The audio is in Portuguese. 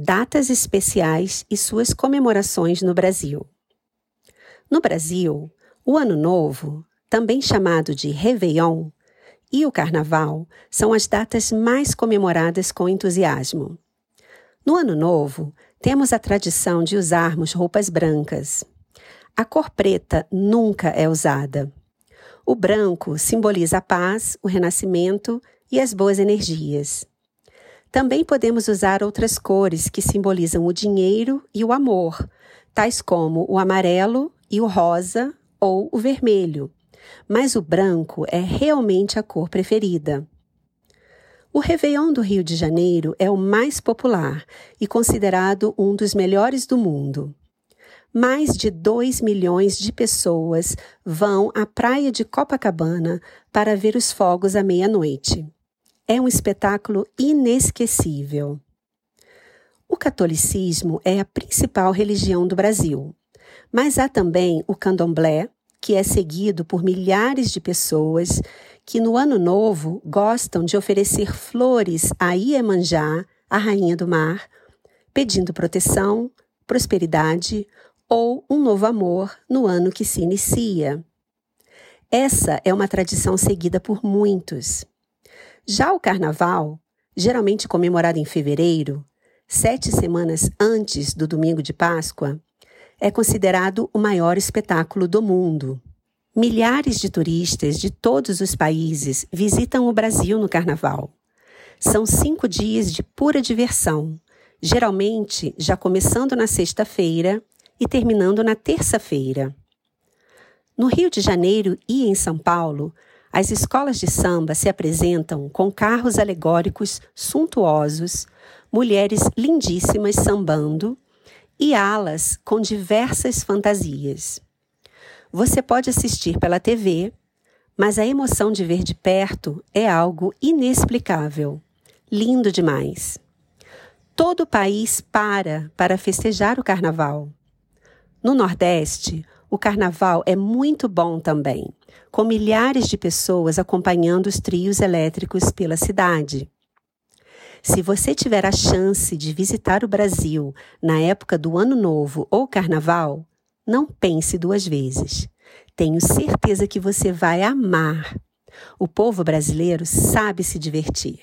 datas especiais e suas comemorações no Brasil. No Brasil, o Ano Novo, também chamado de Réveillon, e o Carnaval são as datas mais comemoradas com entusiasmo. No Ano Novo, temos a tradição de usarmos roupas brancas. A cor preta nunca é usada. O branco simboliza a paz, o renascimento e as boas energias. Também podemos usar outras cores que simbolizam o dinheiro e o amor, tais como o amarelo e o rosa ou o vermelho. Mas o branco é realmente a cor preferida. O Réveillon do Rio de Janeiro é o mais popular e considerado um dos melhores do mundo. Mais de 2 milhões de pessoas vão à praia de Copacabana para ver os fogos à meia-noite. É um espetáculo inesquecível. O catolicismo é a principal religião do Brasil, mas há também o candomblé, que é seguido por milhares de pessoas que no ano novo gostam de oferecer flores a Iemanjá, a rainha do mar, pedindo proteção, prosperidade ou um novo amor no ano que se inicia. Essa é uma tradição seguida por muitos. Já o carnaval, geralmente comemorado em fevereiro, sete semanas antes do domingo de Páscoa, é considerado o maior espetáculo do mundo. Milhares de turistas de todos os países visitam o Brasil no Carnaval. São cinco dias de pura diversão, geralmente já começando na sexta-feira e terminando na terça-feira. No Rio de Janeiro e em São Paulo, as escolas de samba se apresentam com carros alegóricos suntuosos, mulheres lindíssimas sambando e alas com diversas fantasias. Você pode assistir pela TV, mas a emoção de ver de perto é algo inexplicável. Lindo demais. Todo o país para para festejar o carnaval. No Nordeste, o carnaval é muito bom também, com milhares de pessoas acompanhando os trios elétricos pela cidade. Se você tiver a chance de visitar o Brasil na época do Ano Novo ou Carnaval, não pense duas vezes. Tenho certeza que você vai amar. O povo brasileiro sabe se divertir.